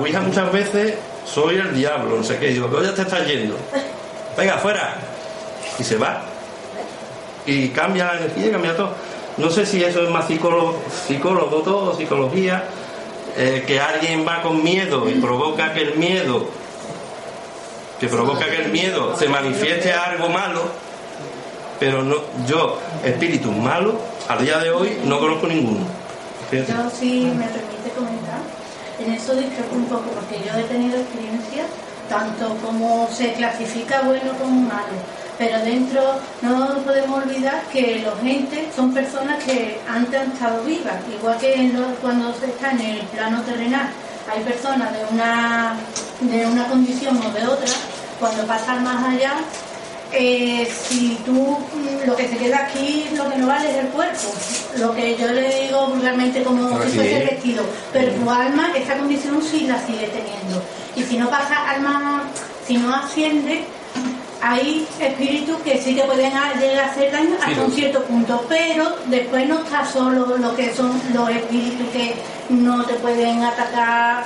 Ouija muchas veces soy el diablo, no sé qué. Digo, ya te estás yendo. Venga, fuera. Y se va. Y cambia la energía, cambia todo. No sé si eso es más psicólogo, psicólogo todo, psicología, eh, que alguien va con miedo y provoca que el miedo, que provoca que el miedo se manifieste algo malo, pero no, yo, espíritus malos, a día de hoy no conozco ninguno. Yo, si me en eso discrepo un poco, porque yo he tenido experiencias tanto como se clasifica bueno como malo. Pero dentro no podemos olvidar que los entes son personas que antes han estado vivas, igual que cuando se está en el plano terrenal. Hay personas de una, de una condición o de otra, cuando pasan más allá, eh, si tú lo que se queda aquí lo que no vale es el cuerpo. Lo que yo le digo vulgarmente como si Sí. fuese el vestido. Pero tu alma esa condición sí la sigue teniendo. Y si no pasa alma si no asciende hay espíritus que sí que pueden llegar a hacer daño hasta un cierto punto. Pero después no está solo lo que son los espíritus que no te pueden atacar.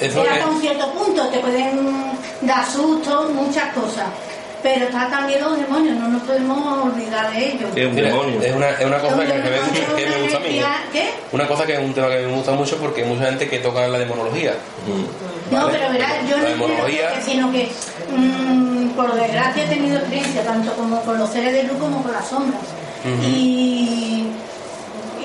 Eso hasta es- un cierto punto te pueden dar susto muchas cosas pero está también los demonios no nos podemos olvidar de ellos Es un Mira, demonio. es una, es una cosa que, que me, gusta, que me gusta a mí. ¿Qué? Una cosa que es un tema que me gusta mucho porque hay mucha gente que toca la demonología. No, ¿vale? pero verás, yo La no demonología, que, sino que mm, por desgracia he tenido experiencia tanto como con los seres de luz como con las sombras. Y,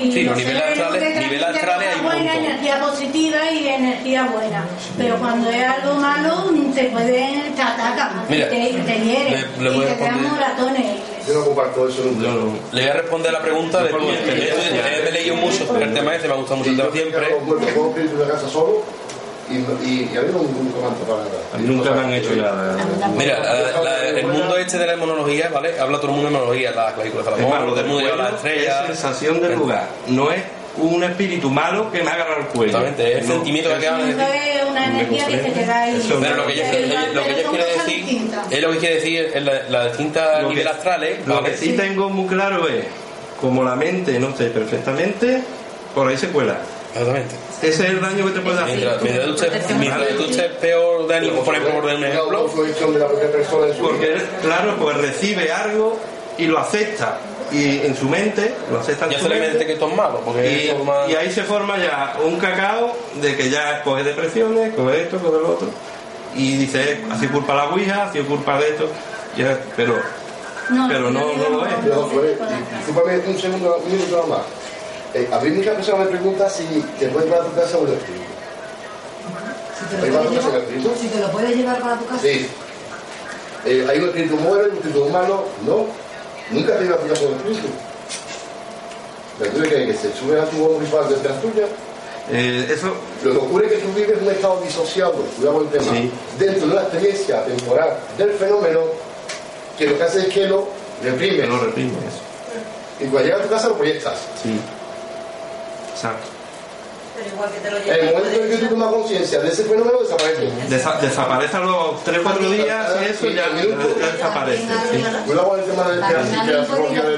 y Sí, los niveles astrales- transmiten astrales hay un buena, energía positiva y energía buena. Pero cuando es algo malo, mm, te pueden, te atacan, Mira, te, te hieren, le- le voy y a te dan responder. moratones. Yo no comparto eso nunca. No. le voy a responder la pregunta de mi experiencia. He leído mucho sobre el tema este, me ha gustado mucho el tema siempre. Yo muerto con un espíritu de casa solo y, y, y a mí no nunca me han tocado nada. Nunca me han hecho nada. Mira, la- la- el mundo este de la demonología, ¿vale? Habla todo el mundo de demonología, las películas de la amor, lo del mundo lleva las estrellas. es sensación del lugar. No es un espíritu malo que me ha agarrado el cuello. Exactamente, es el No. sentimiento que acaban de decir. es una energía que se queda ahí. Eso Pero lo que ella, quiere decir distintas. es lo que quiere decir es la, la distinta Lo nivel que- astrales, Lo ¿vale? que sí tengo muy claro es, como la mente no esté perfectamente, por ahí se cuela. Exactamente. Ese es el daño que te puede hacer. Mientras, mientras tú estés- mientras tú estés peor de ánimo, por ejemplo, por dar un Una ejemplo, Porque, claro, pues recibe algo y lo acepta. Y en su mente, lo acepta en ya su se le mente. mente que esto es malo, porque Y, es y ahí se forma ya un cacao de que ya coge depresiones, coge esto, coge lo otro. Y dice, ha sido culpa de la Ouija, ha sido culpa de esto. ya, pero pero no- no lo es. Discúlpame un segundo, un minuto nada más. Eh, a mí muchas personas me preguntan si te puedes llevar a tu casa un espíritu. Si te, ¿Ahí lo va puedes tu casa llevar, si te lo puedes llevar para tu casa. Sí. Eh, ¿Hay un espíritu bueno y un espíritu humano? No. Nunca te iba a pillar con un espíritu. ¿Me entiendes que, que se sube a tu y va desde la tuya? eh, eso Lo que ocurre es que tú vives un estado disociado, cuidado el tema, Sí. dentro de una experiencia temporal del fenómeno, que lo que hace es que lo reprime. que lo reprime eso. Y cuando llegas a tu casa lo proyectas. Sí. Exacto. Pero igual que te lo el momento en que tú tomas conciencia de ese fenómeno, desaparece. Desa- desaparece a los 3 4 días y eso ya, ya- desaparece. con el tema de, de, la- También de la alguien puede ir psicología a del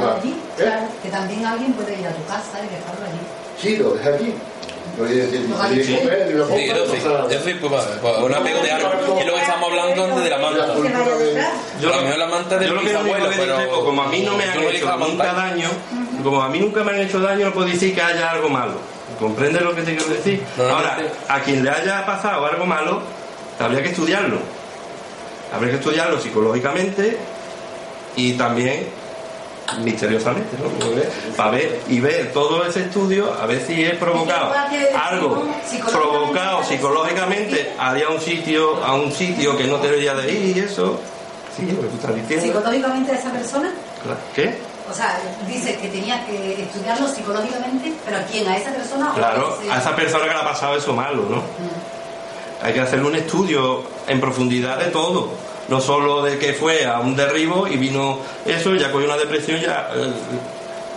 de allí. ¿Eh? Que también alguien puede ir a tu casa y dejarlo allí. Sí, lo deja una Sí, sí, eso sí, pues, pues, un apego de algo. Y lo que estamos hablando antes de la manta. De- Yo, a lo mejor la manta yo único bisabuelo, que pero como a mí no me han hecho nunca daño, como a mí nunca me han hecho daño, no puedo decir que haya algo malo. ¿Comprendes lo que te quiero decir? Normalmente- Ahora, a quien le haya pasado algo malo, habría que estudiarlo. Habría que estudiarlo psicológicamente y también misteriosamente, ¿no? Para ver y ver todo ese estudio, a ver si es provocado algo psicológicamente provocado psicológicamente haría un sitio a un sitio que no debería de ir y eso. Sí, lo que tú estás diciendo. Psicológicamente a esa persona, Claro. ¿Qué? O sea, dice que tenía que estudiarlo psicológicamente, pero ¿a quién? ¿A esa persona? o Claro, a esa persona que le ha pasado eso malo, ¿no? Hay que hacerle un estudio en profundidad de todo. No solo de que fue a un derribo y vino eso, ya cogió una depresión ya, eh,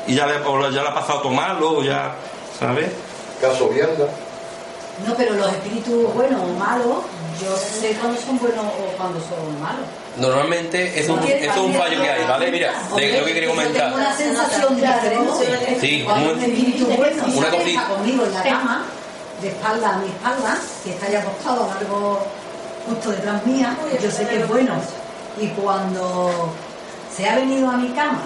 y ya le, o ya le ha pasado todo malo, ya, ¿sabes? Caso Vianda. No, pero los espíritus buenos o malos, yo sé cuándo son buenos o cuándo son malos. Normalmente es un, es un fallo que hay, ¿vale? Mira, de lo que quería Yo tengo comentar. una sensación diferente. Sí, Cuando un- bueno una se cosita. conmigo en la cama, de espalda a mi espalda, que está ya acostado algo justo detrás mía, yo sé que es bueno. Y cuando se ha venido a mi cama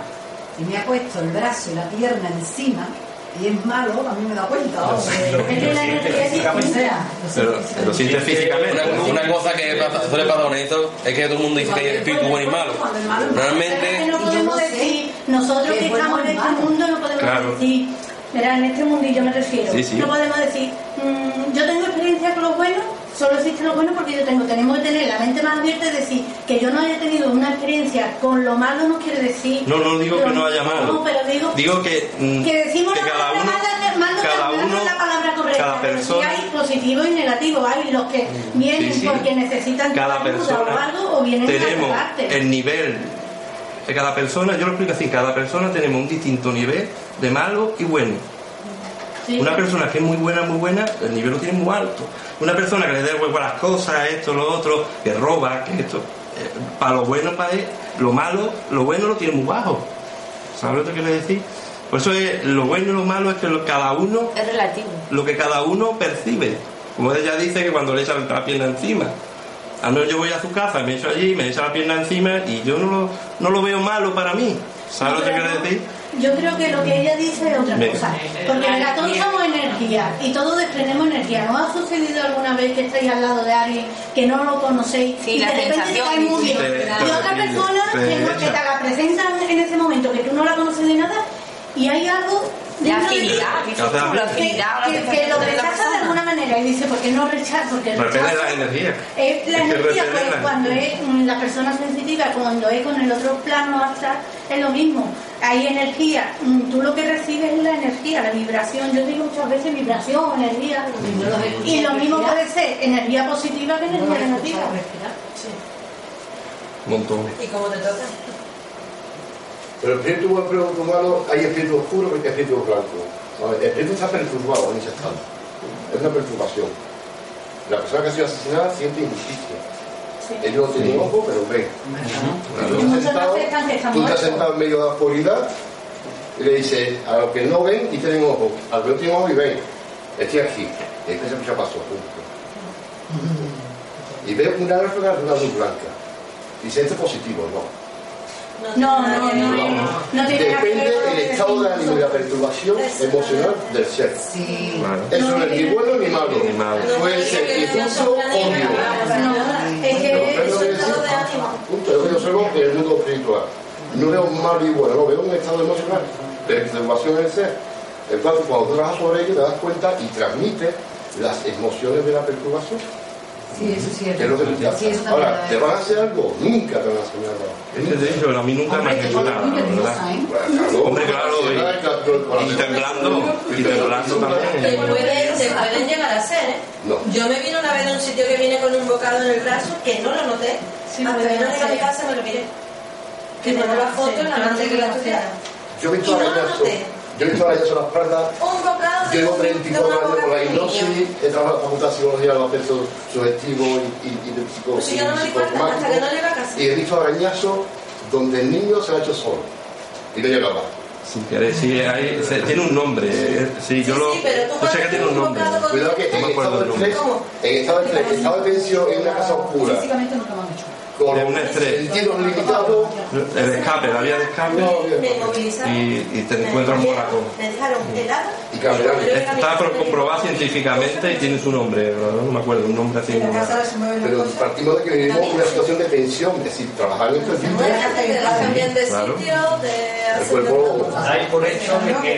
y me ha puesto el brazo y la pierna encima, y es malo, a mí me da cuenta. Pero lo sientes físicamente, Una, cosa que pasa- suele pasar con esto es que todo el mundo dice que hay espíritu bueno y malo. No podemos decir, nosotros que estamos en este mundo no podemos Claro. decir, verá, en este mundillo me refiero, Sí, sí. no podemos decir, mm, yo tengo experiencia con lo bueno, solo existe lo bueno porque yo tengo, tenemos que tener la mente más abierta y decir que yo no haya tenido una experiencia con lo malo no quiere decir... No, no digo que no haya malo. No, pero digo, Digo que, mm, que decimos que la cada palabra uno, mala, malo, cada uno, la palabra correcta, cada persona, hay positivo y negativo, hay los que vienen Sí, sí. porque necesitan cada ayuda persona o algo o vienen tenemos a el nivel de cada persona, yo lo explico así, cada persona tenemos un distinto nivel de malo y bueno. Sí. Una persona que es muy buena, muy buena, el nivel lo tiene muy alto. Una persona que le da el huevo a las cosas, esto, lo otro, que roba, que esto, eh, para lo bueno, para él, lo malo, lo bueno lo tiene muy bajo. ¿Sabes lo que quiero decir? Por eso es, lo bueno y lo malo es que lo- cada uno, Es relativo. lo que cada uno percibe. Como ella dice que cuando le echa la pierna encima. A menos yo voy a su casa, me echo allí, me echa la pierna encima y yo no lo, no lo veo malo para mí. ¿Sabes lo que quiero decir? Yo creo que lo que ella dice es otra cosa. Porque mira, todos somos energía y todos desprendemos energía. ¿No ha sucedido alguna vez que estáis al lado de alguien que no lo conocéis Sí, y la de repente te cae muy bien? Y otra persona que, no- que te la presentan en ese momento, que tú no la conoces de nada y hay algo La afinidad, dices tú, la que, afinidad la que- que lo de la rechaza de alguna manera y dice, ¿por qué no rechaza? Porque rechazo- la energía. la Es que energía, pues, la cuando energía. es mm, la persona sensitiva, cuando es con el otro plano astral, es lo mismo. Hay energía. mm, Tú lo que recibes es la energía, la vibración. Yo digo muchas veces vibración, energía. Y lo mismo puede ser energía positiva que energía negativa. Un montón. ¿Y cómo te toca? Pero el espíritu malo, hay espíritu oscuro y espíritu blanco. El espíritu está perturbado en ese estado. Es una perturbación. La persona que ha sido asesinada siente injusticia. Sí. Ellos no tienen ojo, pero ven. Tú estás sentado- tú estás sentado en medio de la oscuridad y le dices a los que no ven y tienen ojo, a los que no tienen ojo y ven, estoy aquí. Y después se escucha paso. Y veo una ráfaga de una luz blanca. Y dice, esto es positivo, no. No, no, no, no. No tiene Depende del estado de decimos ánimo y la perturbación emocional del ser. Sí. Eso no es ni bueno ni malo. Ni malo. Puede ser incluso odio. No, es que es de ánimo. Punto, yo observo en el mundo espiritual. No veo malo y bueno, lo veo en un estado emocional de perturbación del ser. Entonces, cuando tú trabajas sobre ello, te das cuenta y transmites las emociones de la perturbación. Sí, eso sí Que es lo que te. Sí, Ahora, ¿te es. van a hacer algo? Nunca te van a hacer nada. Es que te a mí nunca me Hombre, han que hecho nada, verdad. ¿eh? Claro, Hombre, claro, y, temblando, y temblando Te también. pueden, te pueden llegar a ser, ¿eh? No. Yo me vine una vez de un sitio que viene con un bocado en el brazo que no lo noté. Sí, Hasta que no llegué a mi casa me lo miré. Que puede la foto en la Yo mano no que la estudiara. Yo he visto Y Yo he visto arañazos en las espalda. Un bocado de Llevo un- 34 de una años por la de hipnosis, he trabajado en la Facultad de Psicología, en los aspectos sugestivos y, y, y de psico, Pues si yo no me di y cuenta hasta que no psicosomáticos. llegué a casa. Y he visto arañazos donde el niño se ha hecho solo y no llegaba. Sin querer, sí, hay- se- tiene un nombre. eh, Sí, yo Sí, lo. sí, pero tú Yo sé que tiene un nombre. Cuidado que No en me acuerdo estado de el nombre. estrés, en estado de estrés, en estado de tensión, en una casa oscura, Físicamente nunca me han hecho. Con De un estrés. el tiro limitado, El escape, la vía de escape. Movilizaron. Y- y te me encuentras un. Me dejaron helada. Y caminando. Está dijeron, científicamente y tiene su nombre, ¿verdad? no me acuerdo, un nombre así. Pero partimos de que vivimos una situación de tensión, es decir, trabajar en cambian de Claro. el cuerpo Hay por hecho de que,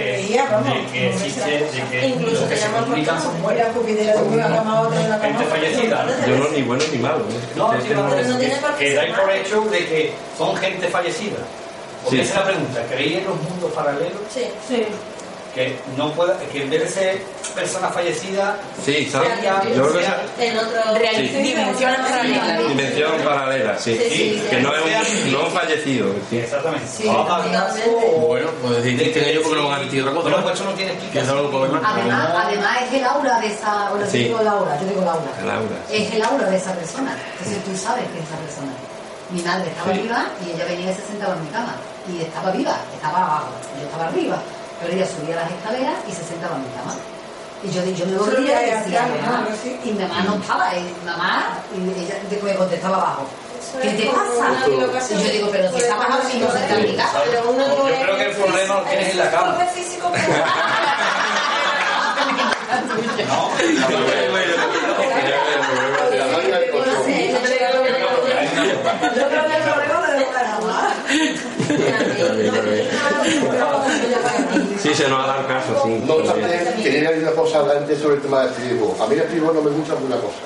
de que existe, de que Incluso los que se por son muertos. Gente fallecida. ¿no? Yo no, ni bueno ni malo. ¿eh? No, Es sí, que no, no- Que dais por hecho de que son gente fallecida. Porque Sí. esa es la pregunta. ¿Creéis en los mundos paralelos? Sí. Sí. Que no pueda, que en vez de ser personas fallecidas, Sí, ¿sabes? sea- Yo creo que sea- En otro. Real- dimensiones paralelas. dimensión paralela, sí. Sí, sí, Que sí. no es un no fallecido. sí. exactamente. Sí, Ah. Bueno, pues decir que ellos porque no van a decir otra cosa. Bueno, ¿no? pues eso no tiene Que es algo explicación. gobernante. Además, además es el aura de esa, bueno, Sí. yo digo Laura, yo digo Laura. Laura, sí. Es el aura de esa persona. Entonces tú sabes que es esa persona. Mi madre estaba Sí. viva y ella venía y se sentaba en mi cama. Y estaba viva, estaba abajo, yo estaba arriba. Pero ella subía las escaleras y se sentaba en mi cama. Y yo, yo me volvía y decía, mamá, y mi mamá no estaba, y mamá, y ella me contestaba abajo. ¿Qué te pasa? Y yo digo, pero si estabas ahora mismo sentada en mi no Yo creo que el problema lo tienes en la cama. No, la Yo creo que el problema de Sí, se nos ha dado caso, sí. No obstante, quería decir una cosa antes sobre el tema del estribor. A mí el estribor no me gusta por una cosa,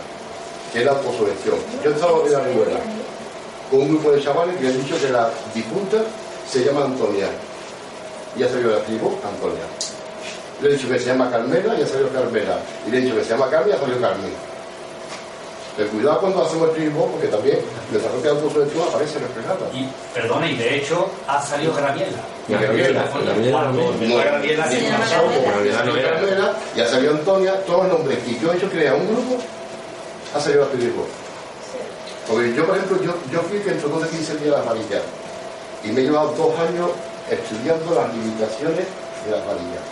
que es la autosugestión. Yo he estado en la Ribera con un grupo de chavales que han dicho que la difunta se llama Antonia. Y ha salido la tribu Antonia. Le he dicho que se llama Carmela y ha salido Carmela. Y le he dicho que se llama Carmen y ha salido Carmen. Pero cuidado cuando hacemos el tribu, porque también nuestra propia autosugestión aparece reflejada. Y, perdona, y de hecho ha salido Graviela. Graviela. Carmela, y ha salido Antonia, todos los nombres que yo he hecho crear un grupo, ha salido la tribu. Porque yo, por ejemplo, yo, yo fui que entró de 15 días las varillas y me he llevado dos años estudiando las limitaciones de las varillas.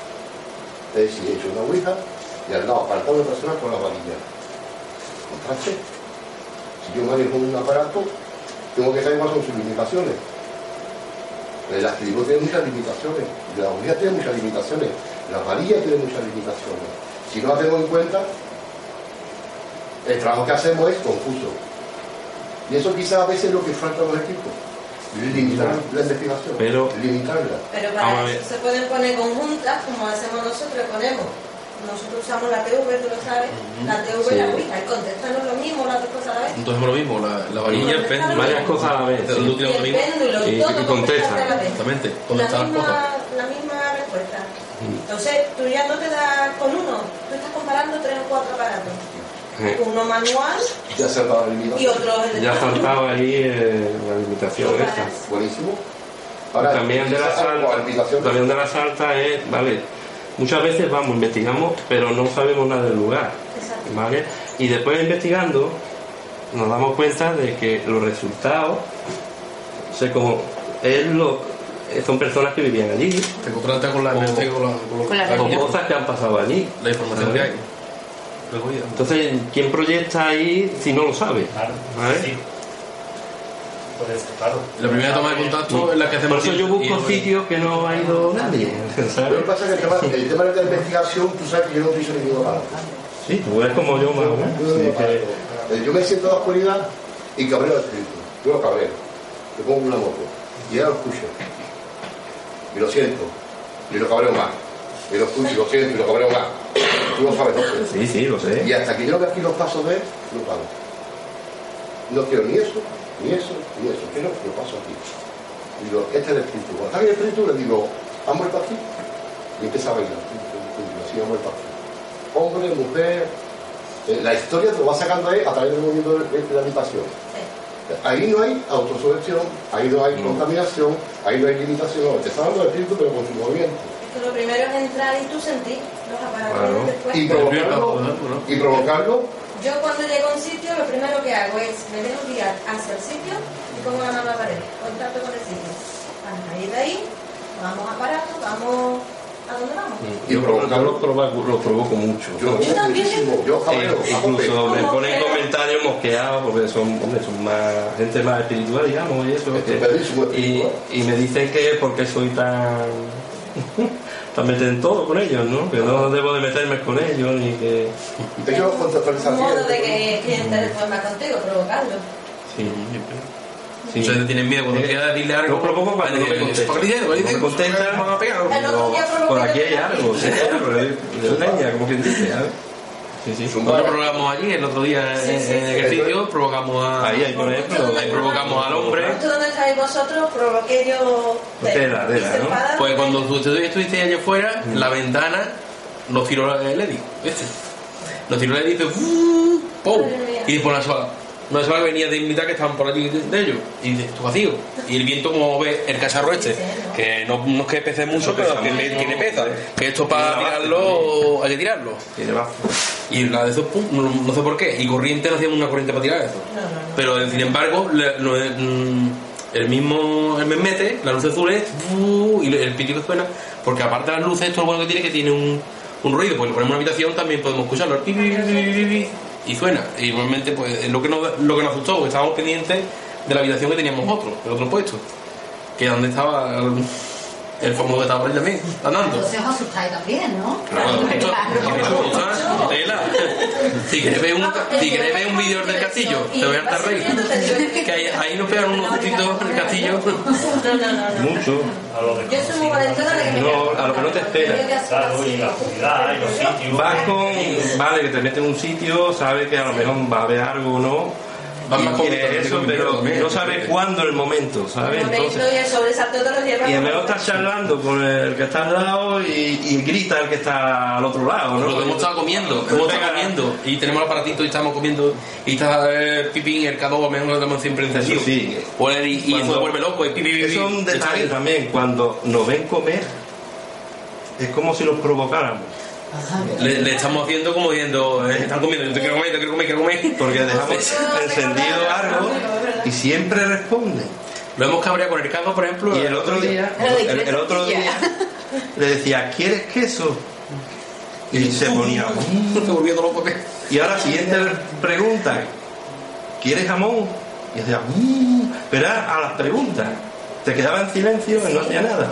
Es decir, he hecho una ouija y al lado apartado de personas con las varillas. Contraste. Si yo manejo un aparato, tengo que saber cuáles son sus limitaciones. Las tribus tienen muchas limitaciones, la ouija tiene muchas limitaciones, las varillas tienen muchas limitaciones. Si no las tengo en cuenta, el trabajo que hacemos es confuso. Y eso quizás a veces es lo que falta a los equipos. Limitar la investigación. Pero- limitarla. Pero para eso se pueden poner conjuntas, como hacemos nosotros, ponemos. Nosotros usamos la TV, tú lo sabes, la TV y la. Ouija. El contestar no es lo mismo, las dos cosas a la vez. Entonces es lo mismo, la, la varilla, el péndulo. Varias cosas a la vez. Sí. Y el péndulo y, Y- todo y contesta. contestar a la vez. Exactamente, La contestar las cosas. misma, la misma respuesta. Entonces, tú ya no te das con uno, tú estás comparando tres o cuatro aparatos. Eh, Uno manual Ya se ha dado la y otro Ya electrónico. faltaba ahí eh, la limitación esa. Buenísimo. también de la salta, limitación. también de la salta es, vale, muchas veces vamos, investigamos, pero no sabemos nada del lugar, Exacto. ¿vale? Y después investigando nos damos cuenta de que los resultados, o sea, como es lo, son personas que vivían allí, Te contrasta con la, Con- con, la, con, con la o realidad. cosas que han pasado allí. la información que hay. Entonces, ¿quién proyecta ahí si no lo sabe? Claro, ¿Vale? sí. Pues, claro. La primera toma de contacto es la que Por hacemos. eso yo busco sitios que no ha ido nadie, Lo que pasa es que el tema, el tema de la investigación, tú sabes que yo no utilizo ningún aparato. Sí, tú eres como yo más o menos. Que- Eh, Yo me siento en la oscuridad y cabreo al espíritu. Yo lo cabreo. Le pongo una moto. Y ahora lo escucho. Y lo siento. Y lo cabreo más. Y lo escucho y lo siento y lo cabreo más. Tú lo sabes, ¿no? Sí, sí, lo sé. Y hasta que yo no vea aquí los pasos de él, no paro. No quiero ni eso, ni eso, ni eso. Que lo paso aquí. Y digo, este es el espíritu. Cuando está en el espíritu, le digo, ¿ha muerto aquí? Y empieza a bailar. Así, ha muerto aquí. Hombre, mujer. eh, La historia te lo va sacando él a través del movimiento de de la habitación. Ahí no hay autosugestión, ahí no hay Mm. contaminación, ahí no hay limitación. No, te está dando el espíritu, pero con su movimiento. Lo primero es entrar y tú sentir los aparatos Claro. después. Y El primer provocarlo, y provocarlo Yo cuando llego a un sitio, lo primero que hago es me dejo guiar hacia el sitio y pongo la mano a la pared, contacto con el sitio. A raíz de ahí, vamos a parar, vamos a dónde vamos. Yo, yo lo, provoco, lo provoco mucho. Yo, Yo también. muchísimo, yo Eh, incluso me ponen comentarios mosqueados porque son, hombre, son más gente más espiritual, digamos, y eso. que- y, y me dicen que porque soy tan tan metido en todo con ellos, ¿no? Que no debo de meterme con ellos ni que Ellos contextualizan Un modo de que quieren interactuar más contigo, provocarlo. sí, sí. Entonces tienen miedo cuando Eh, quieras decirle algo. Lo provoco cuando no me eh, contesta. ¿para qué dices? ¿Para qué No me contesta. Me van a pegar. Por aquí hay algo, sí, algo, de, de leña, como quien dice, ¿sabes? Sí, sí. Nosotros provocamos allí, el otro día en, Sí, sí, en sí. ejercicio, provocamos a. Ahí, ahí, por ejemplo. Ahí provocamos al hombre. ¿Tú dónde estáis vosotros? Provoqué yo... Tela, tela, ¿no? Pues cuando ustedes estuviste allá afuera, la ventana nos tiró el Eddy, ¿viste? Nos tiró el Eddy y. ¡pum! Y después la sola. Una sola venía de invitar que estaban por allí de, de ellos. Y de, esto vacío. Y el viento, como ve el cacharro este, que no, no es que pese mucho, pero que le, que le pesa. Que esto para tirarlo, hay que tirarlo. Tiene bajo. Y la de esos, pum, no, no sé por qué. Y corriente no hacíamos una corriente para tirar eso. No, no, no. Pero sin embargo, le- lo- mm, el mismo el mete, la luz azul es ¡fu! y el pitido suena, porque aparte de las luces, esto lo bueno que tiene es que tiene un, un ruido, porque lo ponemos en una habitación también podemos escucharlo, y suena. Y igualmente, pues es lo que nos, lo que nos asustó, porque estábamos pendientes de la habitación que teníamos otro, el otro puesto, que es donde estaba el, el famoso que estaba por ahí también, andando. Entonces os asustáis también, ¿no? Claro, esto- esto- tela. Si quieres ver un, si ver un vídeo del castillo, te voy a hartar reír. Que ahí, ahí nos pegan unos sustitos en el castillo. No, no, no. no. Mucho. A lo de Yo soy muy que No, a lo que no te esperas. Claro, y la oscuridad y los sitios. Vas con, vale, que te metes en un sitio, sabes que a lo mejor va a haber algo o no. Con- que eso, pero no sabes cuándo el momento, ¿sabes? El Entonces, y el el mejor está charlando con el que está al lado y, y grita el que está al otro lado, ¿no? Lo que hemos estado comiendo, hemos estado comiendo y tenemos el aparatito y estamos comiendo y está el pipín, el K2, mejor lo tenemos siempre encendido. Sí. O el- y, y Cuando- se vuelve loco y pi, pi, pi, pi. Eso es un detalle también, cuando nos ven comer, es como si los provocáramos. Le, le estamos haciendo como diciendo, eh, están comiendo, yo te quiero comer, te quiero comer, quiero comer. Porque dejamos encendido algo y siempre responden. Lo hemos cabreado con el K2, por ejemplo. Y el otro día, el, el otro día le decía, ¿quieres queso? Y se ponía. se volvió loco. Y ahora siguiente pregunta, ¿quieres jamón? Y decía, "Mm", pero a las preguntas. Te quedaba en silencio y no hacía nada.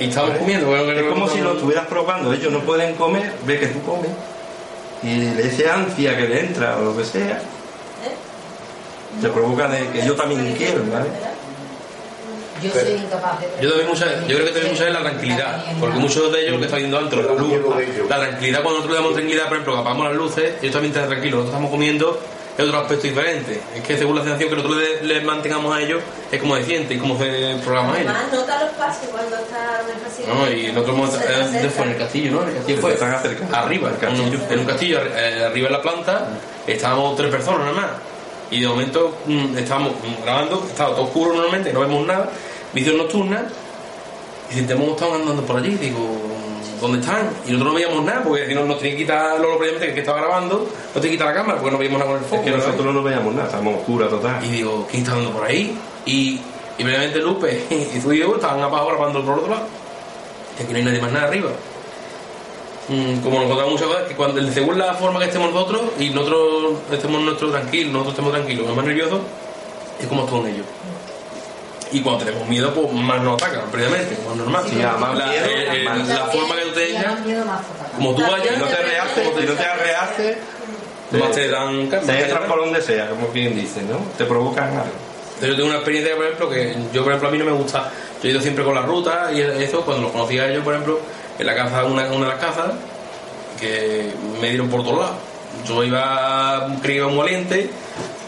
Y estábamos comiendo. bueno, que Es no- como si lo estuvieras probando. Ellos no pueden comer, ve que tú comes. Y le ese ansia que le entra o lo que sea, te provoca de que yo también quiero, ¿vale? Yo soy incapaz de... Yo, también mucha, yo creo que también mucha es la tranquilidad, porque muchos de ellos, lo que está viendo antes, la luz, la tranquilidad, cuando nosotros le damos tranquilidad, por ejemplo, que apagamos las luces, ellos también están tranquilos, nosotros estamos comiendo, es otro aspecto diferente. Es que según la sensación que nosotros les le mantengamos a ellos, es como se siente y cómo se programa ellos. Además, nota los pasos cuando está en el pasillo. No, y nosotros hemos, eh, fue en el castillo, ¿no? En el castillo fue. Están acercando. Arriba, El castillo. en un castillo, eh, arriba en la planta, estábamos tres personas nada más. Y de momento mm, estábamos grabando, estaba todo oscuro normalmente, no vemos nada, visión nocturna, y sentimos que estaban andando por allí, digo, ¿dónde están? Y nosotros no veíamos nada, porque si no, nos tenía que quitar lo previamente que estaba grabando, nos tenía que quitar la cámara, porque no veíamos nada con el foco. Es que nosotros no veíamos nada, estamos oscura total. Y digo, ¿quién está andando por ahí? Y, y Lupe y tú y yo estaban abajo grabando por otro lado. Y aquí no hay nadie más nada arriba. Mm, como nos contamos muchas veces, que cuando, según la forma que estemos nosotros y nosotros estemos nosotros tranquilos, nosotros estemos tranquilos, los más nerviosos, es como actúan ellos. Y cuando tenemos miedo, pues más nos atacan, previamente, como es normal. Sí, la, miedo, eh, eh, la forma que tú Y más total. como tú vayas, Si no te rehaces, si no te rehaces, más te dan te entras por donde sea, como quien dice, ¿no? Te provocan algo. Yo tengo una experiencia, por ejemplo, que yo, por ejemplo, a mí no me gusta. Yo he ido siempre con la ruta y eso, cuando los conocía a ellos, por ejemplo, en la casa, una, una de las casas, que me dieron por todos lados. Yo iba, creía muy valiente,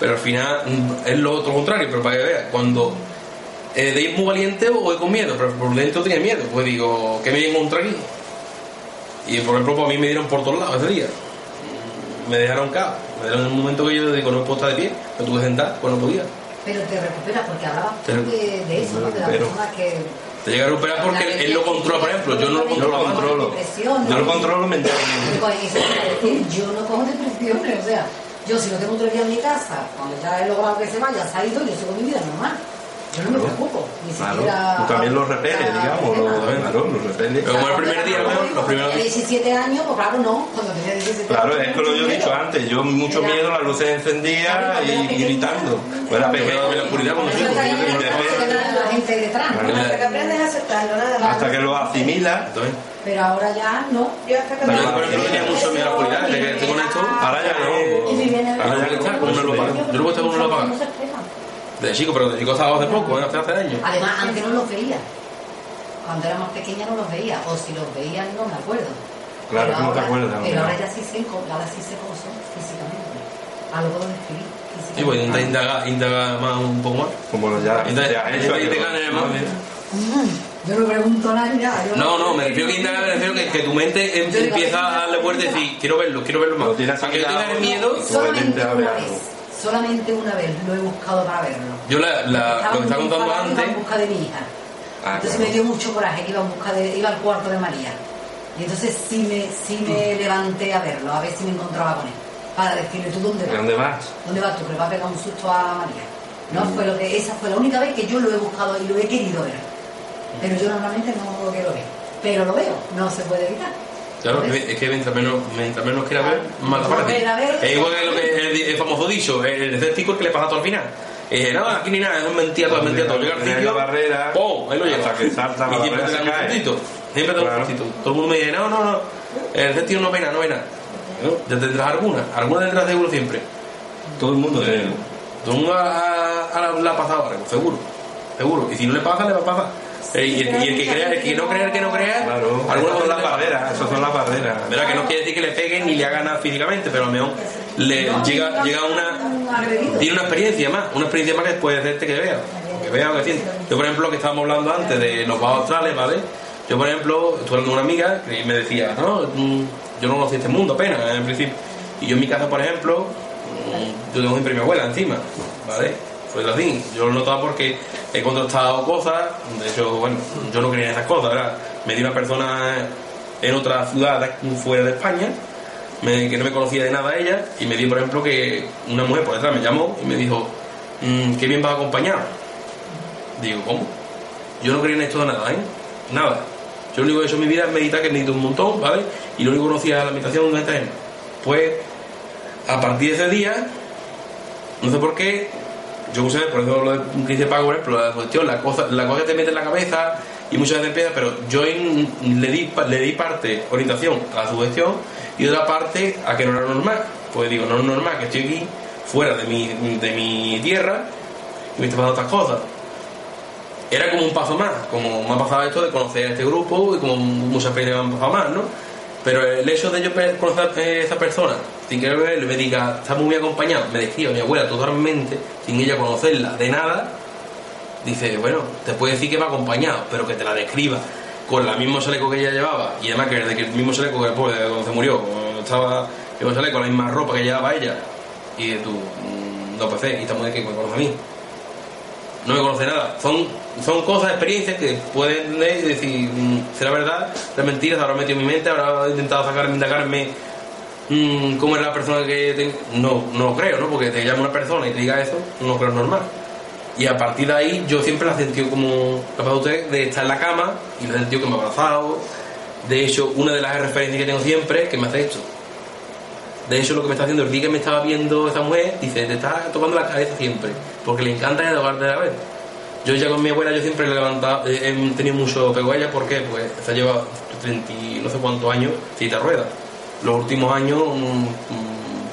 pero al final es lo otro contrario, pero para que veas, cuando eh, de ir muy valiente o voy con miedo, pero por dentro tenía miedo, pues digo, ¿qué me encontrar aquí? Y por ejemplo, pues a mí me dieron por todos lados ese día. Me dejaron caos. Me dieron en un momento que yo digo, no puedo estar de pie, me tuve que sentar, pues no podía. Pero te recuperas porque hablabas de, de eso, ¿no? De la recupero. persona que... Te llega a recuperar porque él, él lo controla, por ejemplo, yo no lo Yo controlo. lo controlo. Yo ¿no? lo controlo mentalmente. Yo no cojo depresiones, o sea, yo si no tengo otro día en mi casa, cuando ya he logrado que se vaya, se ha ido, yo sigo mi vida normal. Yo no me preocupo, ni Claro, siquiera... tú también lo repeles, digamos, lo, claro, lo repeles. Pero como el primer día, ¿no? los primeros Tenía días. 17 años, pues claro, no. Cuando tenía 17 Claro, años. es que lo yo he dicho antes, yo mucho Era- miedo, las luces encendidas y, gritando. Pues era pequeño en la oscuridad como está de tenía la gente detrás. Hasta que aprendes a aceptarlo, nada más. hasta que lo asimila, Entonces, Pero ahora ya no. Yo hasta que Yo, Pero- por ejemplo, tenía mucho miedo a la oscuridad. Desde que estoy con esto, ahora ya no. Si Ahora ya Yo no. con una lupa. Yo no puedo estar con una No de chico, pero de chico estaba hace poco, ¿eh? hace, hace años. Además, antes no los veía. Cuando era más pequeña no los veía. O si los veía no me acuerdo. Claro, Pero que no te acuerdas, Pero ¿no? ahora ya sí sé, cómo- ahora sí sé cómo son físicamente. Algo de escribir físicamente. Sí, pues intenta indagar, indagar más un poco más. como lo ya Entonces, hecho ahí te yo- ganas más. Mm, Yo no pregunto nada. yo No, no, me refiero que indagar, me refiero que, que tu mente em- empieza a darle vuelta y decir, quiero verlo, quiero verlo más. Lo tienes Para que yo tenga asimilado. el miedo, Solamente a una verlo. vez. Solamente una vez lo he buscado para verlo. yo la, la- lo que estaba contando Iba antes, en busca de mi hija. Ah, Entonces claro. me dio mucho coraje que iba en busca de, iba al cuarto de María. Y entonces sí me, sí me levanté a verlo, a ver si me encontraba con él. Para decirle, ¿tú dónde ¿De vas? dónde vas? ¿Dónde vas tú? Que le va a pegar un susto a María. No fue lo que, esa fue la única vez que yo lo he buscado y lo he querido ver. Pero yo normalmente no lo quiero ver. Pero lo veo, no se puede evitar. Claro, es que mientras menos, mientras menos quiera ver, más la ver. Es igual que lo que el, el famoso dicho, el escéptico que le pasa todo al final. Eh, no, aquí ni nada, es mentira todo, es mentira todo. Llega al Llega sitio, la barrera, ¡pum! Ahí lo lleva. hasta que salta la y siempre barrera, te un cae. sustito. Siempre te un sustito. Todo el mundo me dice, no, no, no, el escéptico no ve nada, no ve nada. ¿No? Ya tendrás alguna, alguna tendrás seguro siempre. Todo el mundo tiene. Todo el mundo ha, ha- pasado algo, seguro. Seguro. Y si no le pasa, le va a pasar. Eh, y, el, y el que crea, el que no crea, el que no crea, Claro, alguna esas son las barreras, esas son las barreras. Verá que no quiere decir que le peguen ni le hagan nada físicamente, pero a lo mejor le llega, llega una, tiene una experiencia más, una experiencia más que puede hacerte que vea, que vea que sienta. Yo, por ejemplo, que estábamos hablando antes de los bajos astrales, ¿vale? Yo, por ejemplo, estuve hablando con una amiga que me decía, no, mm, yo no conocí este mundo apenas, en principio. Y yo en mi casa, por ejemplo, mm, yo tengo siempre mi abuela encima, ¿vale? Fue así. Yo lo he porque he contrastado cosas, de hecho, bueno, yo no creía en esas cosas, ¿verdad? Me dio una persona en otra ciudad fuera de España, que no me conocía de nada ella, y me dio, por ejemplo, que una mujer por detrás me llamó y me dijo, "Mm, qué bien vas acompañado. Digo, ¿cómo? Yo no creía en esto de nada, ¿eh? Nada. Yo lo único que he hecho en mi vida es meditar, que medito un montón, ¿vale? Y lo único que conocía la meditación gente. Pues, a partir de ese día, no sé por qué, yo sé, por eso lo que dice por ejemplo, la cuestión, la cosa, la cosa que te mete en la cabeza y muchas veces empieza, pero yo le, di, le di parte orientación a la sugestión y otra parte a que no era normal. Pues digo, no es normal que estoy aquí, fuera de mi, de mi tierra, y me está pasando estas cosas. Era como un paso más, como me ha pasado esto de conocer a este grupo y como muchas experiencias me han pasado más, ¿no? Pero el hecho de yo conocer a esa persona, sin verlo, y me diga, está muy bien acompañado, me describa mi abuela totalmente, sin ella conocerla de nada, dice, bueno, te puede decir que ha acompañado, pero que te la describa con la mismo chaleco que ella llevaba, y además que desde que el mismo chaleco que pues, cuando se murió, estaba el mismo chaleco, la misma ropa que llevaba ella, y de tú, mm, no PC, y está muy bien que me conoce a mí. No me conoce nada. Son, son cosas, experiencias que pueden leer y decir, mm, será verdad, será mentira, se habrá metido en mi mente, habrá intentado sacarme, indagarme mm, cómo era la persona que ten- no, no creo, ¿no? Porque te llama una persona y te diga eso, no creo normal. Y a partir de ahí yo siempre la sentido como capaz de usted de estar en la cama y lo he que me ha abrazado. De hecho, una de las referencias que tengo siempre es que me hace esto. De hecho, lo que me está haciendo el día que me estaba viendo esa mujer, dice, te está tocando la cabeza siempre, porque le encanta tocarte la cabeza. Yo ya con mi abuela, yo siempre le he levantado, tenido mucho apego a ella, porque pues se lleva 30 y no sé cuántos años cita ruedas. Los últimos años,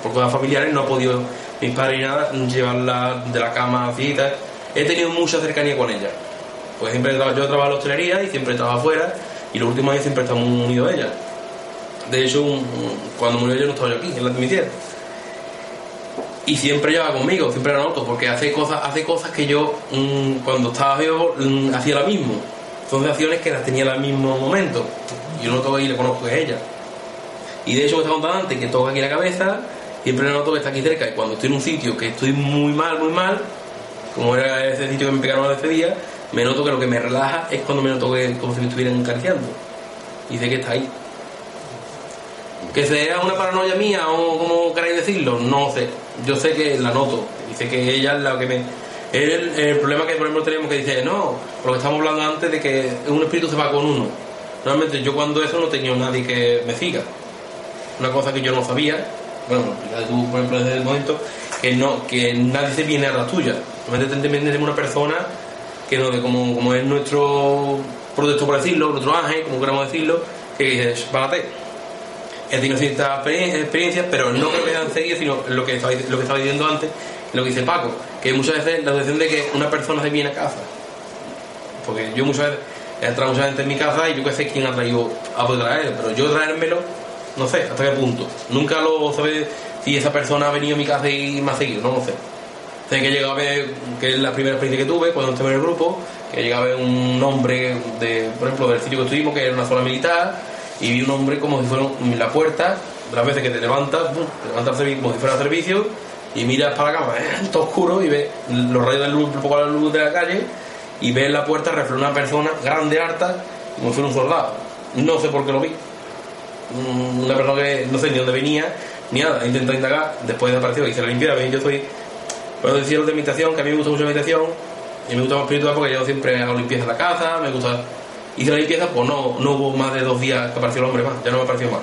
por cosas familiares, no ha podido mis padres ni nada llevarla de la cama así y. He tenido mucha cercanía con ella. Pues siempre he yo trabajo en la hostelería y siempre estaba afuera, y los últimos años siempre estamos unidos a ella. De hecho, cuando murió ella no estaba yo aquí, en la de mi tierra. Y siempre lleva conmigo, siempre la noto, porque hace cosas, hace cosas que yo, mm, cuando estaba vivo, mm, hacía lo mismo. Son acciones que las tenía en el mismo momento. Yo no toco y le conozco es ella. Y de hecho, me estaba contando antes, que toca aquí la cabeza, siempre noto que está aquí cerca. Y cuando estoy en un sitio que estoy muy mal, muy mal, como era ese sitio que me pegaron ese día, me noto que lo que me relaja es cuando me noto que como si me estuvieran acariciando. Y sé que está ahí. Que sea una paranoia mía o como queráis decirlo, no sé. Yo sé que la noto y sé que ella es la que me, el, el problema que, por ejemplo, tenemos que dice, no, lo que estamos hablando antes de que un espíritu se va con uno. Normalmente yo cuando eso no tenía nadie que me siga. Una cosa que yo no sabía, bueno, tú, por ejemplo, desde el momento, que no que nadie se viene a la tuya. Normalmente tenemos una persona que no, que como, como es nuestro protector, por decirlo, nuestro ángel, como queramos decirlo, que dices, párate. He tenido ciertas experien- experiencias, pero no que sean seguidas, sino lo que, estaba, lo que estaba diciendo antes, lo que dice Paco, que muchas veces la sensación de que una persona se viene a casa. Porque yo muchas veces he entrado mucha gente en mi casa y yo qué sé quién ha traído a poder traer, pero yo traérmelo, no sé hasta qué punto. Nunca lo sabes si esa persona ha venido a mi casa y me ha seguido, no lo sé. Sé que he llegado a ver, que es la primera experiencia que tuve cuando estuve en el grupo, que he llegado a ver un hombre, de, por ejemplo, del sitio que estuvimos, que era una zona militar, y vi un hombre como si fuera la puerta, las veces que te levantas, levantas como si fuera servicio, y miras para la cama, es todo oscuro, y ves los rayos de luz, un poco la luz de la calle, y ves la puerta reflejar una persona grande, harta, como si fuera un soldado. No sé por qué lo vi. Mm, Una persona que no sé ni dónde venía, ni nada. Intenté indagar, después desapareció, hice la limpieza. bien, Yo soy, puedo decir de meditación, que a mí me gusta mucho la meditación, y me gusta más espiritual porque yo siempre hago limpieza en la casa, me gusta. Hice la limpieza, pues no, no hubo más de dos días que apareció el hombre más, ya no me apareció más.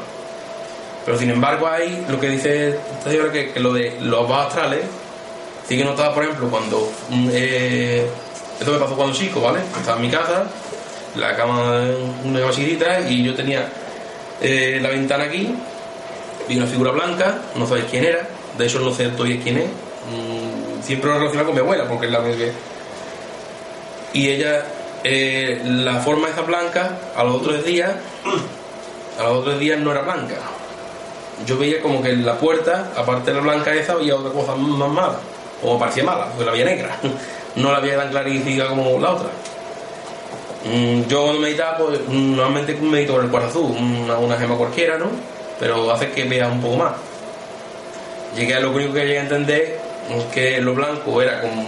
Pero sin embargo, hay lo que dice esta señora que, que lo de los vas astrales, sí que notaba, por ejemplo, cuando. mm, eh, esto me pasó cuando chico, ¿vale? Estaba en mi casa, la cama, una cama y yo tenía eh, la ventana aquí, vi una figura blanca, no sabéis quién era, de hecho no sé todavía quién es, Mm, siempre lo relacionado con mi abuela, porque es la que. Y ella, eh, la forma esa blanca, a los otros días, a los otros días no era blanca. Yo veía como que en la puerta, aparte de la blanca esa, había otra cosa más mala, o parecía mala, porque la veía negra, no la veía tan clarificada como la otra. Mm, Yo cuando meditaba, pues mm, normalmente medito con el cuarzo azul, una, una gema cualquiera, ¿no? Pero hace que vea un poco más. Llegué a lo único que llegué a entender que lo blanco era como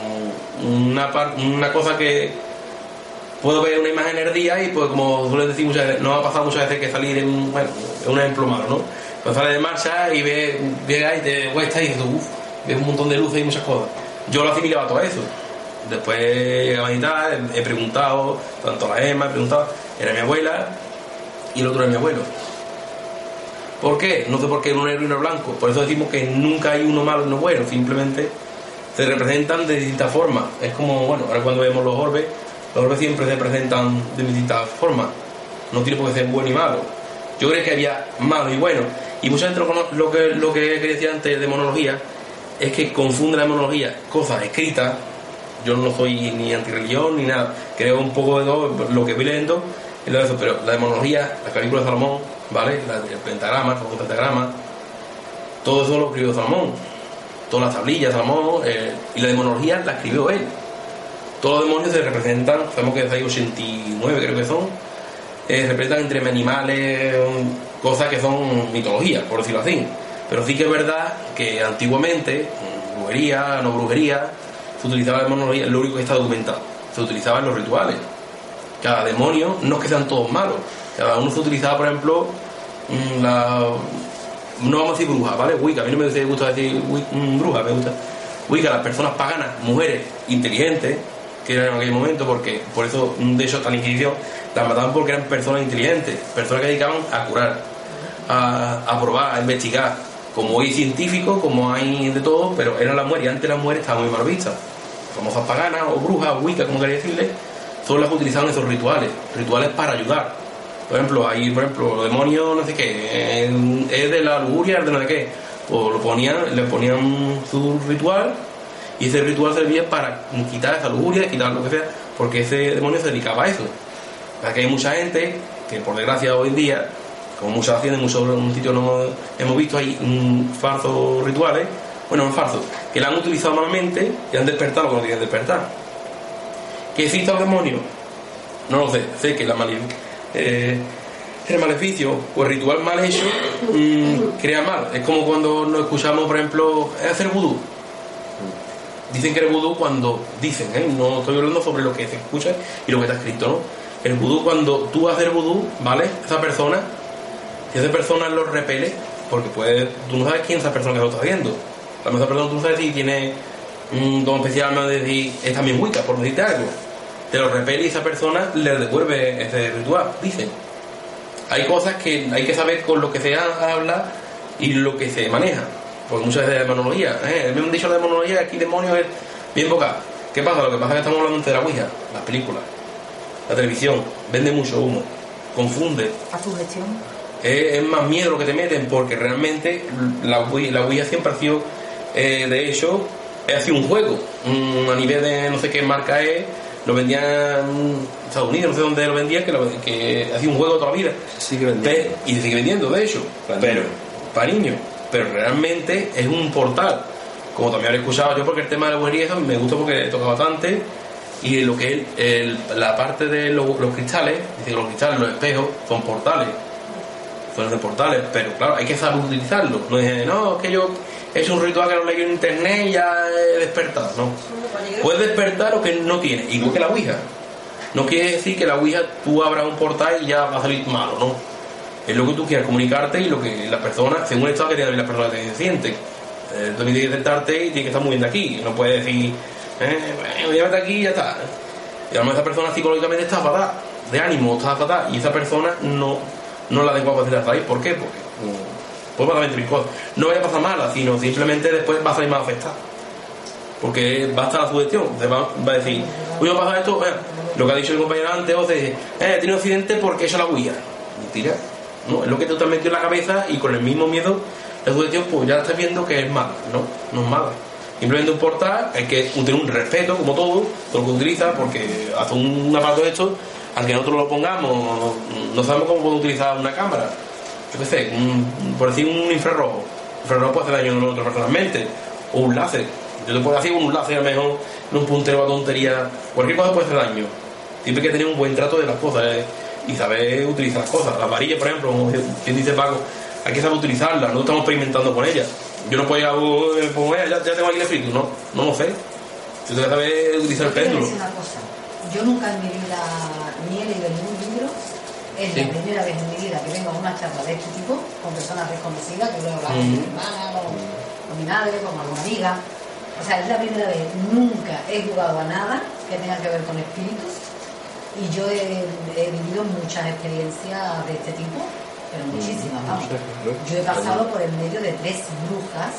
una, una cosa que puedo ver una imagen en el día y pues como suelen decir muchas veces, no ha pasado muchas veces que salir en, bueno, un ejemplo malo, ¿no? Cuando sales de marcha y ves, llegas y te vueltas y dices, uff, ves un montón de luces y muchas cosas. Yo lo asimilaba todo eso. Después he he preguntado, tanto a la Emma, he preguntado, era mi abuela y el otro era mi abuelo. ¿Por qué? No sé por qué uno es uno blanco. Por eso decimos que nunca hay uno malo y uno bueno. Simplemente se representan de distintas formas. Es como, bueno, ahora cuando vemos los orbes, los orbes siempre se presentan de distintas formas. No tiene por qué ser bueno y malo. Yo creo que había malo y bueno. Y mucha gente lo, lo que, lo que decía antes de monología es que confunde la monología, cosas escritas. Yo no soy ni antirreligión ni nada. Creo un poco de todo lo que voy leyendo y lo. Pero la demonología, la calícula de Salomón, ¿vale? La, el pentagrama, el pentagrama, todo eso lo escribió Salomón. Todas las tablillas, Salomón, eh, y la demonología la escribió él. Todos los demonios se representan, sabemos que hay 89 creo que son, eh, se representan entre animales, cosas que son mitología, por decirlo así. Pero sí que es verdad que antiguamente, brujería, no brujería, se utilizaba la demonología, lo único que está documentado, se utilizaba en los rituales. Cada demonio, no es que sean todos malos, cada uno se utilizaba, por ejemplo, mm, la, no vamos a decir bruja, ¿vale? Wicca, a mí no me gusta decir mm, bruja, me gusta. Wicca, las personas paganas, mujeres inteligentes, que eran en aquel momento, porque por eso, mm, de hecho, hasta la Inquisición las mataban porque eran personas inteligentes, personas que dedicaban a curar, a probar, a investigar. Como hay científicos, como hay de todo, pero eran las mujeres, y antes las mujeres estaban muy mal vistas. Famosas paganas o brujas, o Wicca, como quería decirle, solo las utilizaban esos rituales, rituales para ayudar. Por ejemplo, ahí, por ejemplo, demonios, no sé qué, es de la lujuria, de no sé qué. Pues lo ponían, le ponían su ritual y ese ritual servía para quitar esa lujuria, quitar lo que sea, porque ese demonio se dedicaba a eso. Aquí hay mucha gente que, por desgracia, hoy en día, como muchas haciendas, en muchos no hemos, visto, hay falsos rituales, bueno, no falsos, que la han utilizado malamente y han despertado lo que tienen despertar. ¿Que exista un demonio? No lo sé, sé que la eh, el maleficio o el ritual mal hecho mm, crea mal. Es como cuando nos escuchamos, por ejemplo, "Eh, hacer vudú. Dicen que el vudú cuando dicen, ¿eh? no estoy hablando sobre lo que se escucha y lo que está escrito, ¿no? El vudú cuando tú haces vudú, ¿vale? Esa persona, si esa persona lo repele, porque puede, tú no sabes quién es esa persona que lo está haciendo. A lo mejor esa persona tú no sabes si tiene un don especial no es decir, es también Wicca, por decirte algo. Te lo repele y esa persona le devuelve ese ritual, dicen. Hay cosas que hay que saber con lo que se ha- habla y lo que se maneja. Porque muchas veces de demonología, ¿eh? me han dicho la demonología, aquí demonios es bien poca. ¿Qué pasa? Lo que pasa es que estamos hablando de la Ouija, las películas, la televisión, vende mucho humo, confunde. A su gestión. Es, más miedo lo que te meten porque realmente la Ouija, la Ouija siempre ha sido, eh, de hecho, ha sido un juego. Mm, a nivel de no sé qué marca es, lo vendían en Estados Unidos, no sé dónde lo vendían, que, lo- que ha sido un juego toda la vida. Sigue vendiendo. Y sigue vendiendo, de hecho. Para pero, niños. para niños. Pero realmente es un portal. Como también he escuchado yo, porque el tema de la brujería eso me gusta porque toca bastante. Y lo que es el- la parte de los, los cristales, es decir, los cristales, los espejos, son portales. Son de portales, pero claro, hay que saber utilizarlo. No es, no, es que yo he hecho un ritual que lo leí en internet y ya he despertado. No. Puedes despertar lo que no tiene, igual que la Ouija. No quiere decir que la Ouija tú abras un portal y ya va a salir malo, no. Es lo que tú quieras comunicarte y lo que las personas, según el estado que tienen las personas que sienten. Eh, tú tienes que sentarte y tienes que estar muy bien de aquí. No puedes decir, eh, bueno, meter aquí y ya está. Y a lo mejor esa persona psicológicamente está fatal, de ánimo, está fatal, y esa persona no, no la dejo para hacer ahí. ¿Por qué? Porque mm, pues van a mil cosas. No vaya a pasar mala, sino simplemente después va a salir más afectada porque va a estar la sugestión, se va, va a decir, va a pasar esto, eh, lo que ha dicho el compañero antes, o sea, eh, tenido un accidente porque hecho la huilla. Mentira, no, es lo que tú te has metido en la cabeza y con el mismo miedo, la sugestión, pues ya estás viendo que es mala, no, no es mala. Simplemente un portal, hay que tener un respeto, como todo, todo lo que utiliza, porque hace un aparato de esto, al que nosotros lo pongamos, no sabemos cómo puede utilizar una cámara. Yo qué sé, un- por decir un infrarrojo. Un infrarrojo puede hacer daño a nosotros personalmente, o un láser. Yo te puedo con un láser a lo mejor, un puntero a tontería, cualquier cosa puede hacer daño. Siempre hay que tener un buen trato de las cosas eh, y saber utilizar las cosas. La varilla, por ejemplo, como quien dice Paco, hay que saber utilizarla, nosotros estamos experimentando con ella. Yo no puedo ir a eh, pues, ya, tengo aquí el espíritu, no, no lo sé. Yo tengo que saber utilizar el péndulo. Yo nunca en mi vida ni he leído ningún libro. Es Sí. la primera vez en mi vida que vengo a una charla de este tipo con personas desconocidas, que luego hablar con mi hermana, con, con mi madre, con alguna amiga. O sea, es la primera vez. Nunca he jugado a nada que tenga que ver con espíritus. Y yo he, he vivido muchas experiencias de este tipo, pero muchísimas, vamos. Yo he pasado por el medio de tres brujas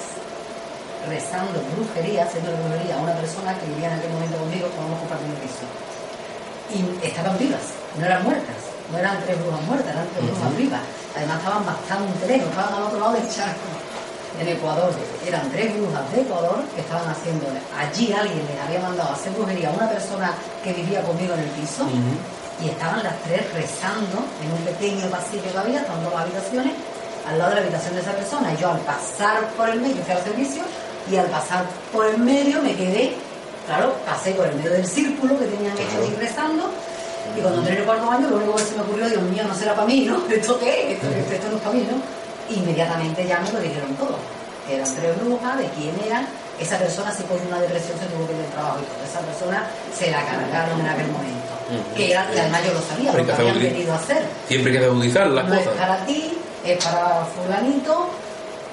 rezando brujería, haciendo brujería a una persona que vivía en aquel momento conmigo, estábamos compartiendo el piso. Y estaban vivas, no eran muertas, no eran tres brujas muertas, eran tres brujas vivas. Además estaban bastante lejos, estaban al otro lado del charco, en Ecuador. Eran tres brujas de Ecuador que estaban haciendo, allí alguien les había mandado a hacer brujería a una persona que vivía conmigo en el piso. Y estaban las tres rezando en un pequeño pasillo que había, estaban dos habitaciones, al lado de la habitación de esa persona. Y yo al pasar por el medio fui al servicio y al pasar por el medio me quedé, claro, pasé por el medio del círculo que tenían hecho rezando. Y cuando entré en el cuarto baño, lo único que se me ocurrió, Dios mío, no será para mí, ¿no? ¿Esto qué? Esto, esto, esto no es para mí, ¿no? Inmediatamente ya me lo dijeron todo. Que eran tres brujas, de quién eran. Esa persona se cogió una depresión, se tuvo que ir del trabajo y todo. Esa persona se la cargaron en aquel momento. Que era, y además yo lo sabía, lo que que habían saber querido hacer. Siempre hay que utilizar las No es cosas. para ti, es para fulanito,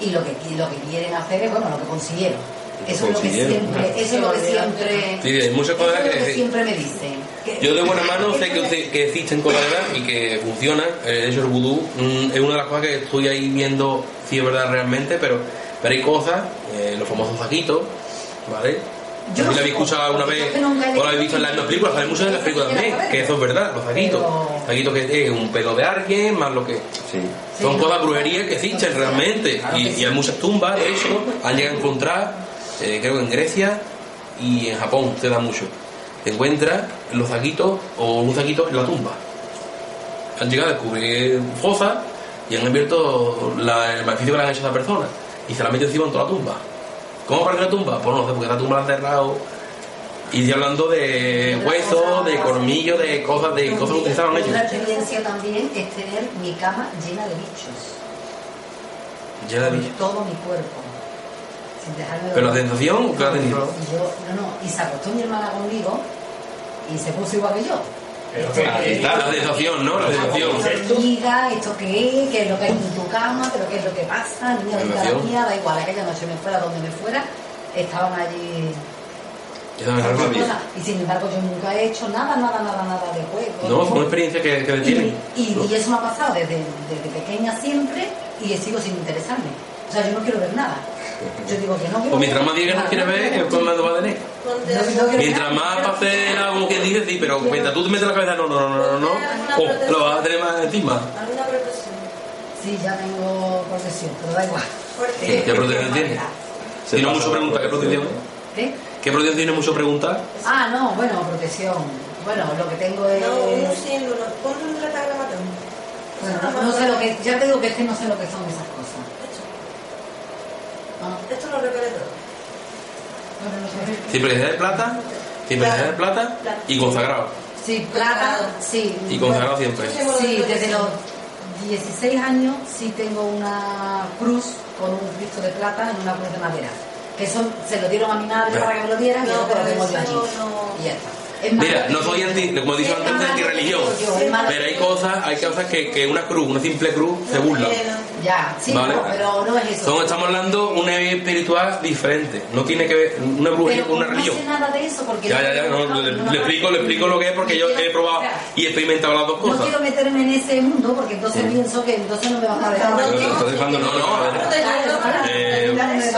y lo que, y lo que quieren hacer es, bueno, lo que consiguieron. Eso es lo que siempre, eso es lo que siempre, Sí, hay muchas eso cosas es lo que que siempre me dicen. Yo de buena mano sé que, usted- que existen cosas de verdad y que funcionan. Eh, De hecho, el vudú mm, es una de las cosas que estoy ahí viendo si es verdad realmente, pero, pero hay cosas, eh, los famosos saquitos, ¿vale? Yo no la habéis sé escuchado alguna vez, o la habéis visto en las películas, sale mucho en las películas también, que eso es verdad, los saquitos. Pero- Saquitos que es un pelo de alguien, más lo que... Sí. Son Sí, cosas no, brujerías que existen realmente claro y, que y hay muchas tumbas, de hecho, han llegado a encontrar, eh, creo que en Grecia y en Japón se da mucho. Te encuentras los saquitos o un saquito en la tumba. Han llegado a descubrir fosas y han abierto la- el maleficio que le han hecho a esa persona y se la metido encima en toda la tumba. ¿Cómo apareció la tumba? Pues no sé, porque la tumba la han cerrado. Y estoy hablando de huesos, de colmillos, de cosas, de cosas que utilizaban ellos. Una experiencia también es tener mi cama llena de bichos. La por vi. todo mi cuerpo. ¿Pero la sensación que ha tenido? Y yo, no, no, y se acostó mi hermana conmigo y se puso igual que yo. Que- que- Ahí está la sensación, ¿no? La sensación. Amiga, ¿esto qué es? ¿Qué es lo que hay en tu cama? ¿Pero qué es lo que pasa? Niña, La mía, da igual, aquella noche me fuera donde me fuera, estaban allí. Y sin embargo yo nunca he hecho nada, nada, nada, nada de juego. No, son experiencias que, que tienen. Y, y- y eso me ha pasado desde, desde pequeña siempre y sigo sin interesarme. O sea, yo no quiero ver nada. Yo digo que no Pues mientras más digas que no nada. quieres ver, es cuando va a tener. Mientras más hacer algo que dices, sí, pero mientras tú te metes en la cabeza, no, no, no, no, no, oh, lo vas a tener más encima. alguna protección. Sí, ya tengo profesión, pero da igual. ¿Qué protección tiene? Tiene mucho preguntar, ¿qué protección? ¿Qué? ¿Qué protección tiene mucho preguntar? Ah, no, bueno, protección. Bueno, lo que tengo es... no, uno siendo, ponte un retagramatón. Bueno, no, no sé lo que... Ya te digo que es que no sé lo que son esas cosas. Ah, Esto lo bueno, no sé. Simplicidad de plata, simplicidad de plata y consagrado. Sí, plata, sí. Y consagrado siempre. Sí, desde los 16 años sí tengo una cruz con un Cristo de plata en una cruz de madera. Que eso se lo dieron a mi madre para que me lo dieran y No, que lo pero tengo yo no- Y ya está. Mira, no que- soy anti, como he dicho es antes, que lo Pero que hay cosas, hay cosas que, que una cruz, una simple cruz, se burla. Ya, sí, Vale. no, pero no es eso. Son, estamos hablando de una espiritual diferente. No tiene que ver una brujería pero con una no religión. sé nada de eso porque Ya, ya, ya, no, le, le explico, le explico lo que es porque yo he probado y he experimentado las dos No cosas. quiero meterme en ese mundo porque entonces pienso que entonces no me van a dejar. No, no. Eh,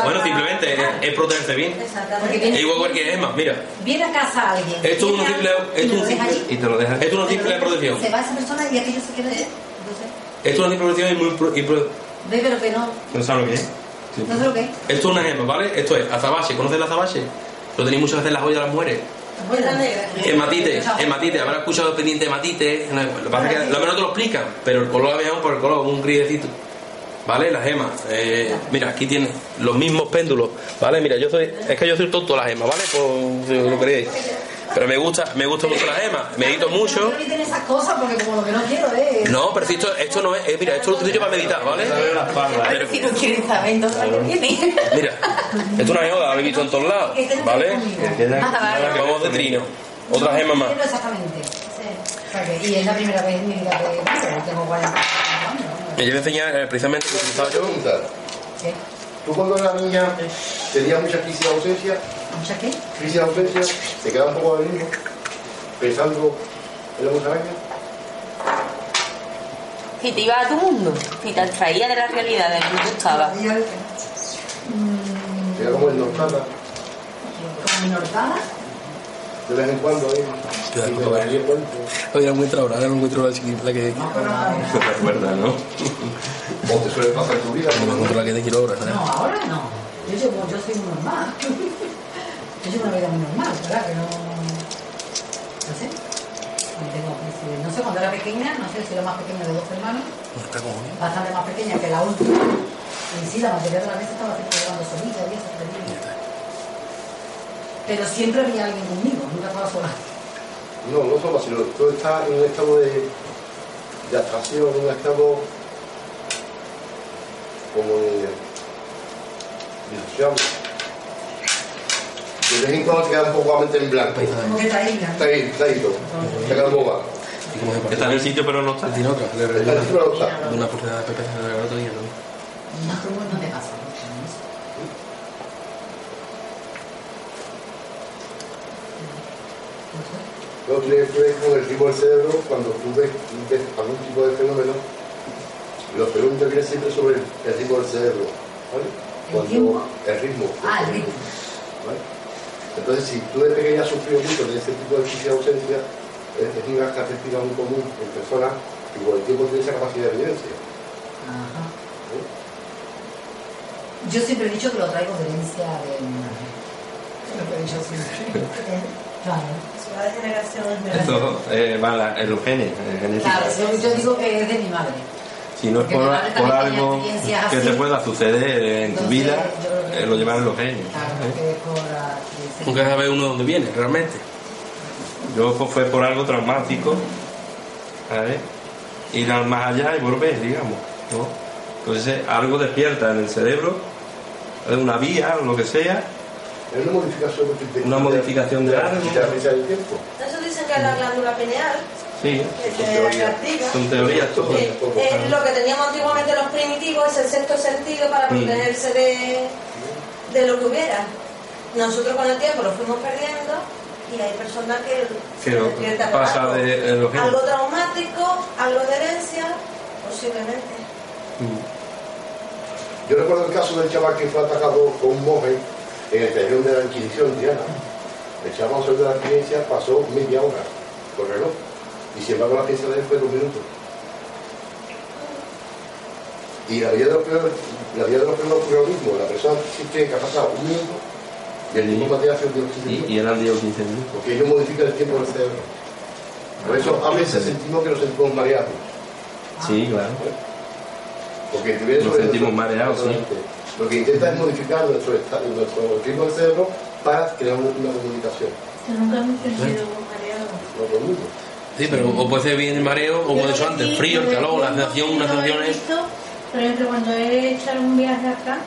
bueno, simplemente es, es protegerse bien. Porque Es viene, igual que cualquier esma, mira. viene a casa alguien. Esto es simple, esto es un simple. Y te lo dejan. esto es una simple protección. Se va esa persona y aquello se. Entonces, Esto es una y muy pro- y pro- ve, pero que no, ¿No sabes lo que es? no sé lo que es. Esto es una gema, ¿vale? Esto es azabache. ¿Conoces el azabache? Lo tenéis muchas veces en las joyas de las mujeres. Hematite, hematite, habrá escuchado pendiente de hematite. Lo que pasa es que lo menos te lo explican, pero el color veamos por el color, un grisecito. ¿Vale? Las gemas. Eh, mira, aquí tienes los mismos péndulos. ¿Vale? Mira, yo soy. Es que yo soy tonto las gemas, ¿vale? Por si lo queréis. Pero me gusta, me gusta mucho las gemas. Medito mucho. No pero si esto, esto no es. eh, mira, esto lo utilizo para meditar, ¿vale? Pero- Si no quieren saber, entonces mira, esto es una gema, la habéis visto en todos lados, ¿vale? Ah. Vamos de trino. Otra gema más. Y es la primera vez en mi vida que tengo 40 años. Me voy a enseñar eh, precisamente lo que utilizaba yo. ¿Tú cuando eras niña tenías mucha crisis de ausencia? Crisis de ausencia, te quedaba un poco de mismo, pensando en la musaraña. Si te ibas a tu mundo, si te abstraías de la realidad de donde tú estabas. Todavía el- Te quedaba como el nortada, Como mi nortada. de vez en cuando ahí. Hoy la encuentro ahora, ahora no encuentro la la que. No, pero no, No te acuerdas, ¿no? O te suele pasar en tu vida. No encuentro la que te quiero ahora, ¿sabes? no, ahora no. Yo, yo soy normal. Yo llevo una vida muy normal, ¿verdad? Que no. No sé. No, tengo crisis. no sé, cuando era pequeña, no sé si era más pequeña de dos hermanos, bien. bastante más pequeña que la última. Y sí, la mayoría de las veces estaba siempre llevando solita y eso, pero siempre había alguien conmigo, nunca estaba sola. No, no solo, sino tú estás en un estado de, de abstracción, en un estado como de disociable. De vez en cuando te quedas un poco la mente en blanco. Como que está ahí, Está ahí, está ahí todo. Te quedas boba. ¿Y cómo se Está en el sitio, pero no está. Le Está regaló encima de la otra. una oportunidad de Pepe se le regaló otro día, ¿no? No, no te pasa ¿no? Luego tiene que con el ritmo del cerebro, cuando tú ves, ves algún tipo de fenómeno, los fenómenos vienen siempre sobre el, el ritmo del cerebro. ¿vale? ¿El tiempo? el ritmo. Ah, el ritmo. ¿vale? Entonces, si tú de pequeña has sufrido mucho de este tipo de crisis de ausencia, es es una característica muy común en personas que con el tiempo tienen esa capacidad de evidencia. Ajá. ¿eh? Yo siempre he dicho que lo traigo de herencia de mi madre. Lo he dicho siempre. Claro. Se va de generación en generación. Eso eh, va en, la- en los genes, en genética. Claro, yo, yo digo que es de mi madre. Si no es por, por algo que te pueda suceder en tu vida, eh, lo llevan en los ¿eh? se- Nunca sabe uno de dónde viene, realmente. Yo pues, fue por algo traumático, ¿sabes? Ir al más allá y volver, digamos, ¿no? Entonces algo despierta en el cerebro, es una vía o lo que sea, Es una modificación de Una modificación de algo. de tiempo. Eso dicen que es la glándula pineal, sí, que Son que teorías. son teorías todo. que es lo que teníamos antiguamente los primitivos, es el sexto sentido para Mm. protegerse de, de lo que hubiera. nosotros con el tiempo lo fuimos perdiendo y hay personas que Que lo pasa algo. de eh, los genes. algo traumático, algo de herencia, posiblemente. Yo recuerdo el caso del chaval que fue atacado con un monje en el cañón de la Inquisición en Triana. El chaval salió de la experiencia, pasó media hora con reloj. Y sin embargo la experiencia de él fue dos minutos. Y la vida de los primeros, la vida de los ocurrió lo mismo. La persona que ha pasado un minuto y el mismo material hace un día Y, y eran 10 o 15 minutos. porque ellos modifican el tiempo del cerebro. Por eso a veces sentimos que nos sentimos mareados. Sí, claro. Porque el nivel Nos sentimos mareados, sí. Lo que intenta es modificar nuestro, estado, nuestro ritmo del cerebro para crear una comunicación. Yo nunca me he sentido mareado. No el mundo. Sí, pero o puede ser bien el mareo, o como he Yo dicho lo que antes, sí, frío, el calor, la sensación, sí una lo he sensación es. visto, Por ejemplo, cuando he hecho un viaje acá,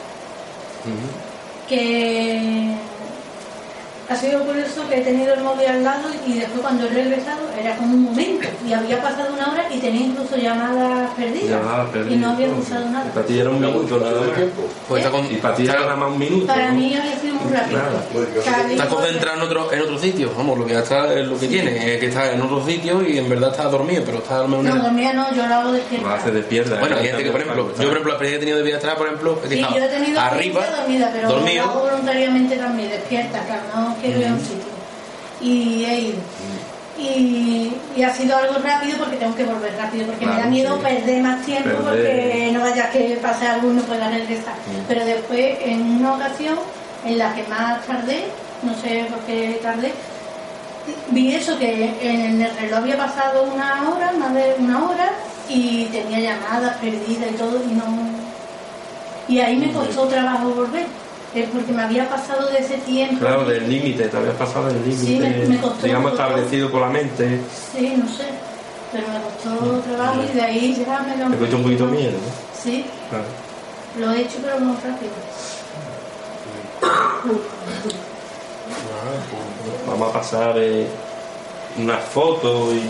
que ha sido curioso que he tenido el móvil al lado y después cuando he regresado era como un momento y había pasado una hora y tenía incluso llamadas perdidas Llamadas perdidas. y no había usado Y nada. para ti era un minuto nada Todo el más. tiempo. Pues está, con, Y para ti era nada más un minuto. Para ¿no? mí había sido muy rápido. Está concentrado en otro, en otro sitio. Vamos, lo que está es lo que tiene, es que está en otro sitio y en verdad está dormido, pero está al menos en No, dormía no, yo lo hago Lo despierta. hace despierta. Bueno, ¿eh? hay gente que, por ejemplo, yo por ejemplo, la experiencia que he tenido de vida atrás, por ejemplo, es que Sí, estaba yo he tenido arriba, dormida, pero lo hago dormido, voluntariamente también, despierta, claro, no quiero ir a un sitio. Y he ido. Y, y ha sido algo rápido porque tengo que volver rápido, porque me da miedo sí. perder más tiempo Perder. porque no vaya que pase algo y no pueda regresar. Mm. Pero después, en una ocasión en la que más tardé, no sé por qué tardé, vi eso que en el reloj había pasado una hora, más de una hora, y tenía llamadas perdidas y todo, y no. Y ahí me costó trabajo volver, eh, porque me había pasado de ese tiempo. Claro, del límite, te habías pasado del límite, Sí, me- me costó digamos, establecido por la mente. Sí, no sé, pero me costó trabajo y de ahí ya me lo. Te cuesta un poquito miedo, ¿no? Sí, Claro. lo he hecho, pero no rápido. Vamos a pasar eh, unas fotos y